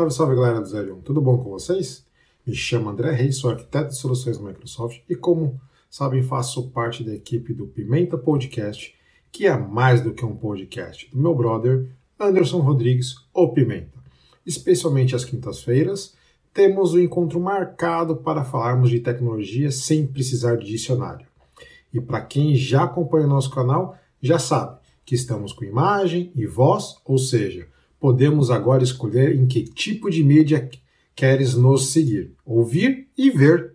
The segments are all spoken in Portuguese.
Salve, salve galera do 01, tudo bom com vocês? Me chamo André Reis, sou arquiteto de soluções Microsoft e, como sabem, faço parte da equipe do Pimenta Podcast, que é mais do que um podcast, do meu brother Anderson Rodrigues, ou Pimenta. Especialmente às quintas-feiras, temos o um encontro marcado para falarmos de tecnologia sem precisar de dicionário. E para quem já acompanha o nosso canal, já sabe que estamos com imagem e voz, ou seja, podemos agora escolher em que tipo de mídia queres nos seguir, ouvir e ver.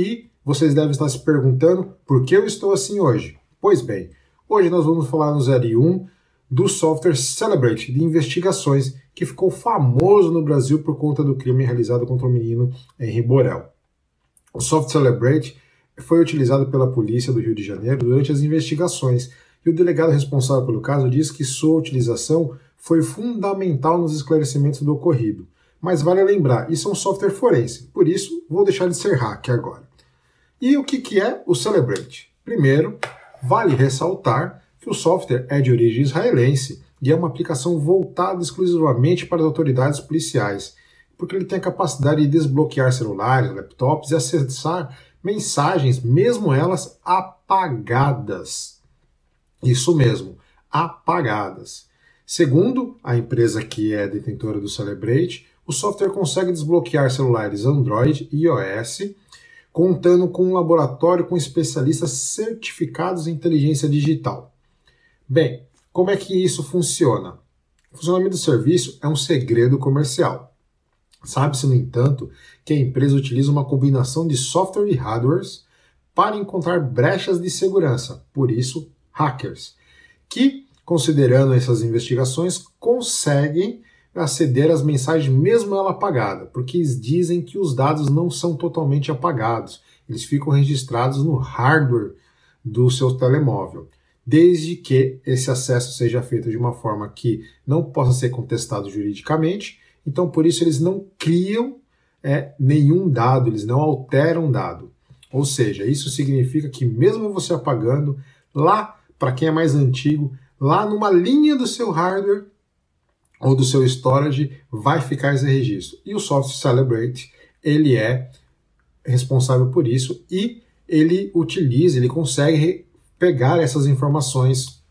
E vocês devem estar se perguntando por que eu estou assim hoje. Pois bem, hoje nós vamos falar no 01 do software Celebrate de investigações que ficou famoso no Brasil por conta do crime realizado contra o menino Henri Borel. O software Celebrate foi utilizado pela polícia do Rio de Janeiro durante as investigações e o delegado responsável pelo caso diz que sua utilização foi fundamental nos esclarecimentos do ocorrido. Mas vale lembrar, isso é um software forense, por isso vou deixar de ser hack agora. E o que, que é o Celebrate? Primeiro, vale ressaltar que o software é de origem israelense e é uma aplicação voltada exclusivamente para as autoridades policiais, porque ele tem a capacidade de desbloquear celulares, laptops e acessar mensagens, mesmo elas apagadas. Isso mesmo, apagadas. Segundo a empresa que é detentora do Celebrate, o software consegue desbloquear celulares Android e iOS, contando com um laboratório com especialistas certificados em inteligência digital. Bem, como é que isso funciona? O funcionamento do serviço é um segredo comercial. Sabe-se, no entanto, que a empresa utiliza uma combinação de software e hardwares para encontrar brechas de segurança, por isso, hackers, que considerando essas investigações, conseguem aceder às mensagens mesmo ela apagada, porque eles dizem que os dados não são totalmente apagados, eles ficam registrados no hardware do seu telemóvel, desde que esse acesso seja feito de uma forma que não possa ser contestado juridicamente. Então, por isso eles não criam é, nenhum dado, eles não alteram dado. Ou seja, isso significa que mesmo você apagando, lá para quem é mais antigo, lá numa linha do seu hardware ou do seu storage vai ficar esse registro. E o software Celebrate, ele é responsável por isso e ele utiliza, ele consegue pegar essas informações,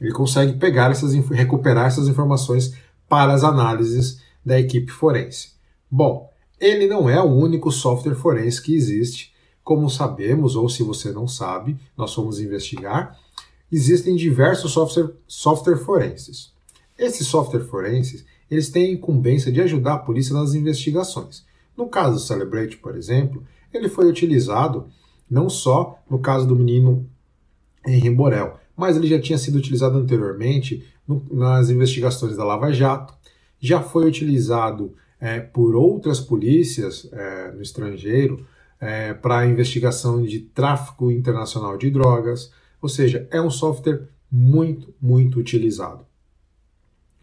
ele consegue pegar essas, recuperar essas informações para as análises da equipe forense. Bom, ele não é o único software forense que existe, como sabemos, ou se você não sabe, nós fomos investigar, existem diversos software, software forenses. Esses software forenses eles têm a incumbência de ajudar a polícia nas investigações. No caso do Celebrate, por exemplo, ele foi utilizado não só no caso do menino Henri Borel, mas ele já tinha sido utilizado anteriormente no, nas investigações da Lava Jato, já foi utilizado é, por outras polícias é, no estrangeiro é, para investigação de tráfico internacional de drogas, ou seja, é um software muito, muito utilizado.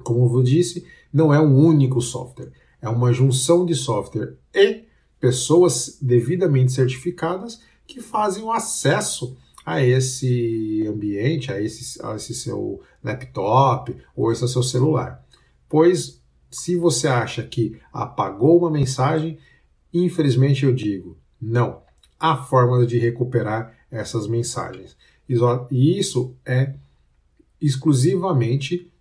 Como eu disse, não é um único software, é uma junção de software e pessoas devidamente certificadas que fazem o acesso a esse ambiente, a esse, a esse seu laptop ou esse seu celular. Pois, se você acha que apagou uma mensagem, infelizmente eu digo, não. Há formas de recuperar essas mensagens. E isso é exclusivamente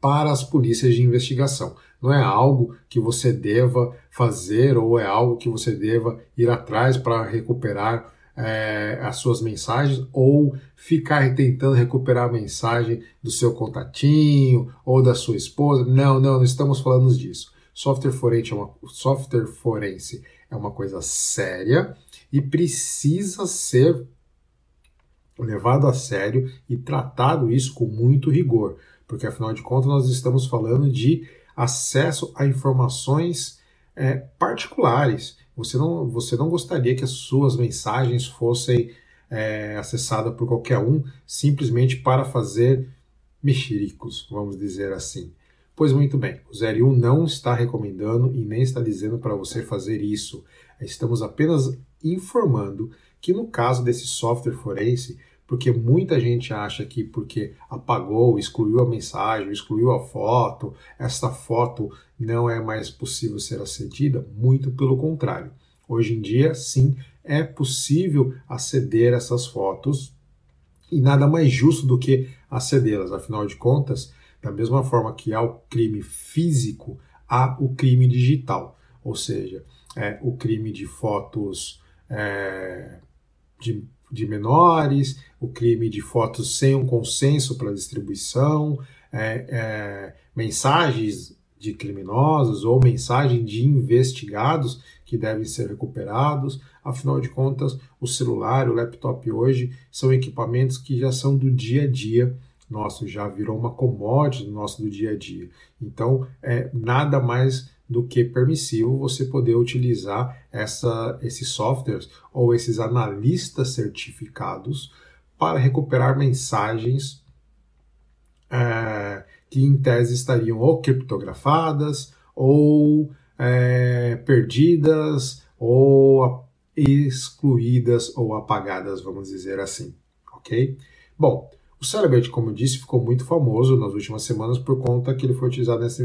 para as polícias de investigação. Não é algo que você deva fazer ou é algo que você deva ir atrás para recuperar é, as suas mensagens ou ficar tentando recuperar a mensagem do seu contatinho ou da sua esposa. Não, não, não estamos falando disso. Software forense é uma, software forense é uma coisa séria e precisa ser levado a sério e tratado isso com muito rigor, porque afinal de contas nós estamos falando de acesso a informações é, particulares. Você não, você não gostaria que as suas mensagens fossem é, acessadas por qualquer um simplesmente para fazer mexericos, vamos dizer assim. Pois muito bem, o 01 não está recomendando e nem está dizendo para você fazer isso. Estamos apenas informando que no caso desse software forense, porque muita gente acha que porque apagou, excluiu a mensagem, excluiu a foto, essa foto não é mais possível ser acedida. Muito pelo contrário. Hoje em dia, sim, é possível aceder essas fotos e nada mais justo do que acedê-las. Afinal de contas, da mesma forma que há o crime físico, há o crime digital, ou seja, é, o crime de fotos é, de, de, menores, o crime de fotos sem um consenso para distribuição, é, é, mensagens de criminosos ou mensagem de investigados que devem ser recuperados. Afinal de contas, o celular, o laptop hoje são equipamentos que já são do dia a dia nosso, já virou uma commodity do nosso do dia a dia. Então, é nada mais do que permissivo você poder utilizar essa, esses softwares ou esses analistas certificados para recuperar mensagens é, que em tese estariam ou criptografadas ou é, perdidas ou excluídas ou apagadas, vamos dizer assim, ok? Bom, o Celebrate, como eu disse, ficou muito famoso nas últimas semanas por conta que ele foi utilizado nessa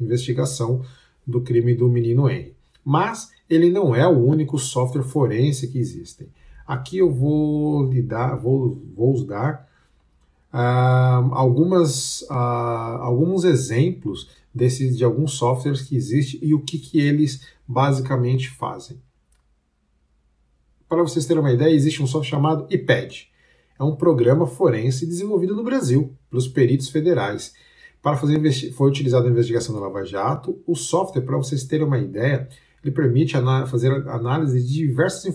investigação do crime do menino Henry. Mas ele não é o único software forense que existem. Aqui eu vou lhe dar, vou, vou dar uh, algumas, uh, alguns exemplos desses, de alguns softwares que existem e o que, que eles basicamente fazem. Para vocês terem uma ideia, existe um software chamado IPED. É um programa forense desenvolvido no Brasil pelos peritos federais para fazer foi utilizado na investigação da Lava Jato. O software, para vocês terem uma ideia, ele permite fazer análise de diversas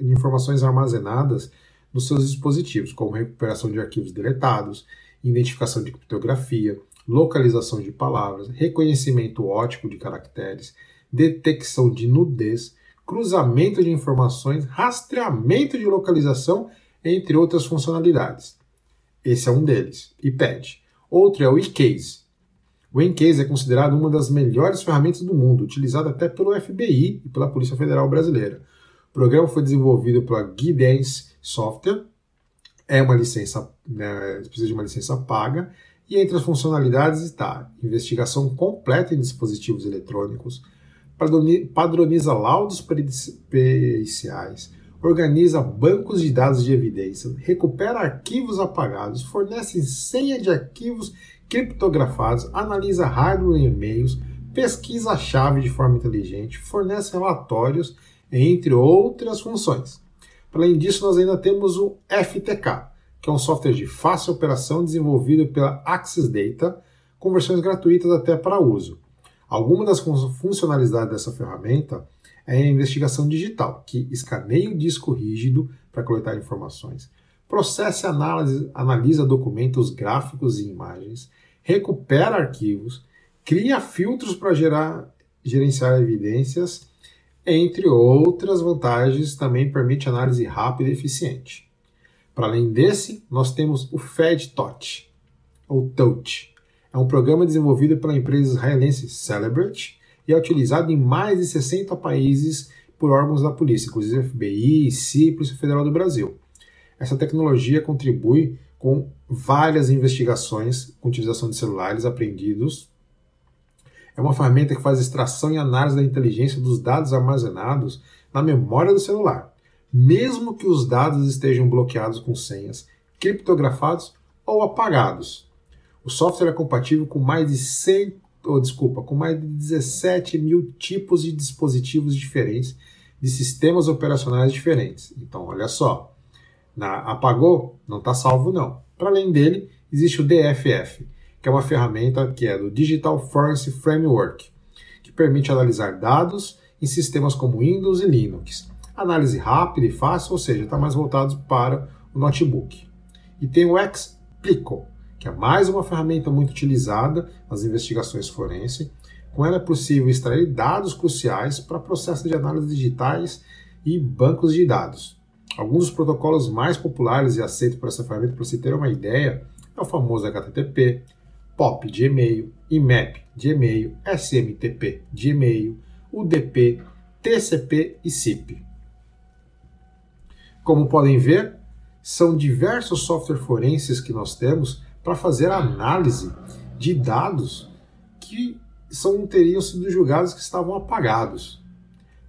informações armazenadas nos seus dispositivos, como recuperação de arquivos deletados, identificação de criptografia, localização de palavras, reconhecimento ótico de caracteres, detecção de nudez, cruzamento de informações, rastreamento de localização, entre outras funcionalidades. Esse é um deles, IPED. Outro é o eCase. O eCase é considerado uma das melhores ferramentas do mundo, utilizada até pelo FBI e pela Polícia Federal Brasileira. O programa foi desenvolvido pela Guidance Software, é uma licença, né, precisa de uma licença paga, e entre as funcionalidades está investigação completa em dispositivos eletrônicos, padroniza laudos periciais, organiza bancos de dados de evidência, recupera arquivos apagados, fornece senha de arquivos criptografados, analisa hardware e e-mails, pesquisa a chave de forma inteligente, fornece relatórios, entre outras funções. Além disso, nós ainda temos o FTK, que é um software de fácil operação desenvolvido pela Access Data, com versões gratuitas até para uso. Algumas das funcionalidades dessa ferramenta é a investigação digital, que escaneia o disco rígido para coletar informações, processa e analisa, documentos gráficos e imagens, recupera arquivos, cria filtros para gerar, gerenciar evidências, entre outras vantagens, também permite análise rápida e eficiente. Para além desse, nós temos o FedTouch, ou Touch. É um programa desenvolvido pela empresa israelense Celebrate, e é utilizado em mais de 60 países por órgãos da polícia, inclusive FBI, CI e Polícia Federal do Brasil. Essa tecnologia contribui com várias investigações com utilização de celulares apreendidos. É uma ferramenta que faz extração e análise da inteligência dos dados armazenados na memória do celular, mesmo que os dados estejam bloqueados com senhas, criptografados ou apagados. O software é compatível com mais de 100 oh, desculpa, com mais de 17 mil tipos de dispositivos diferentes, de sistemas operacionais diferentes. Então, olha só, na, apagou, não está salvo não. Para além dele, existe o DFF, que é uma ferramenta que é do Digital Forensic Framework, que permite analisar dados em sistemas como Windows e Linux. Análise rápida e fácil, ou seja, está mais voltado para o notebook. E tem o Explico, que é mais uma ferramenta muito utilizada nas investigações forenses. Com ela é possível extrair dados cruciais para processos de análise digitais e bancos de dados. Alguns dos protocolos mais populares e aceitos por essa ferramenta, para você ter uma ideia, é o famoso HTTP, POP de e-mail, IMAP de e-mail, SMTP de e-mail, UDP, TCP e SIP. Como podem ver, são diversos softwares forenses que nós temos para fazer análise de dados que são, teriam sido julgados que estavam apagados.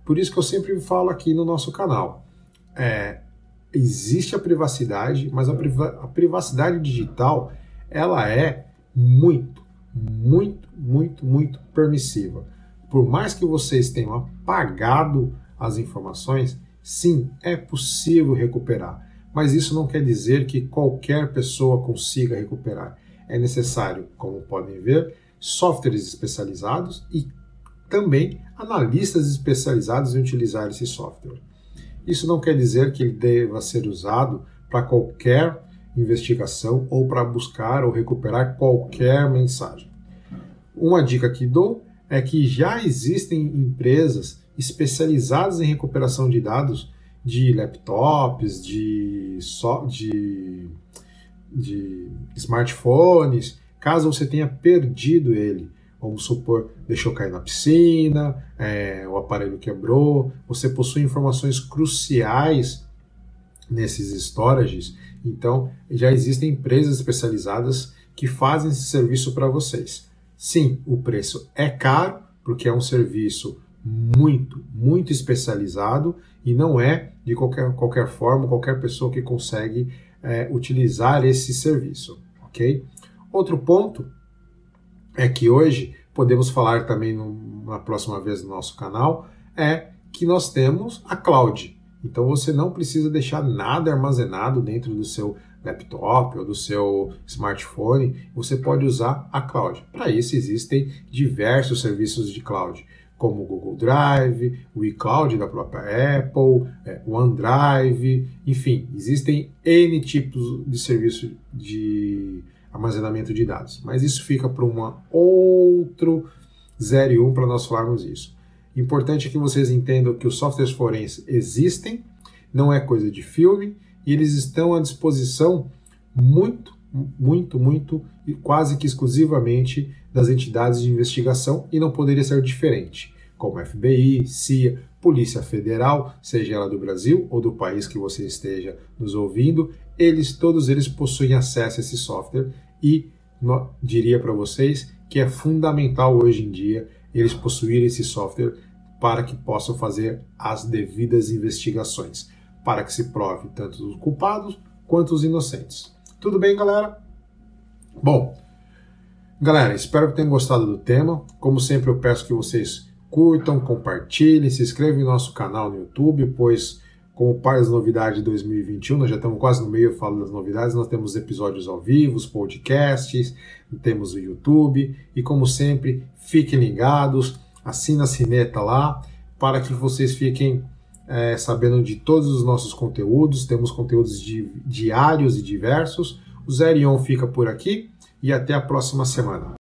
Por isso que eu sempre falo aqui no nosso canal. É, existe a privacidade, mas a, priva a privacidade digital ela é muito, muito, muito, muito permissiva. Por mais que vocês tenham apagado as informações, sim, é possível recuperar. Mas isso não quer dizer que qualquer pessoa consiga recuperar. É necessário, como podem ver, softwares especializados e também analistas especializados em utilizar esse software. Isso não quer dizer que ele deva ser usado para qualquer investigação ou para buscar ou recuperar qualquer mensagem. Uma dica que dou é que já existem empresas especializadas em recuperação de dados de laptops, de, so, de, de smartphones, caso você tenha perdido ele. Vamos supor, deixou cair na piscina, é, o aparelho quebrou, você possui informações cruciais nesses storages, então já existem empresas especializadas que fazem esse serviço para vocês. Sim, o preço é caro, porque é um serviço muito, muito especializado e não é de qualquer, qualquer forma, qualquer pessoa que consegue é, utilizar esse serviço, ok? Outro ponto é que hoje podemos falar também no, na próxima vez no nosso canal é que nós temos a cloud. Então você não precisa deixar nada armazenado dentro do seu laptop ou do seu smartphone, você pode usar a cloud. Para isso existem diversos serviços de cloud como o Google Drive, o iCloud da própria Apple, é, o OneDrive, enfim, existem N tipos de serviço de armazenamento de dados. Mas isso fica para um outro 0 e 1 um para nós falarmos isso. Importante é que vocês entendam que os softwares forenses existem, não é coisa de filme, e eles estão à disposição muito, muito, muito e quase que exclusivamente das entidades de investigação e não poderia ser diferente, como FBI, CIA, Polícia Federal, seja ela do Brasil ou do país que você esteja nos ouvindo, eles todos eles possuem acesso a esse software e no, diria para vocês que é fundamental hoje em dia eles possuírem esse software para que possam fazer as devidas investigações, para que se prove tanto os culpados quanto os inocentes. Tudo bem, galera? Bom, Galera, espero que tenham gostado do tema. Como sempre, eu peço que vocês curtam, compartilhem, se inscrevam no nosso canal no YouTube, pois, como parte das novidades de 2021, nós já estamos quase no meio, falo das novidades, nós temos episódios ao vivo, podcasts, temos o YouTube, e como sempre, fiquem ligados, assina a sineta lá, para que vocês fiquem é, sabendo de todos os nossos conteúdos, temos conteúdos di diários e diversos. O Zerion fica por aqui e até a próxima semana.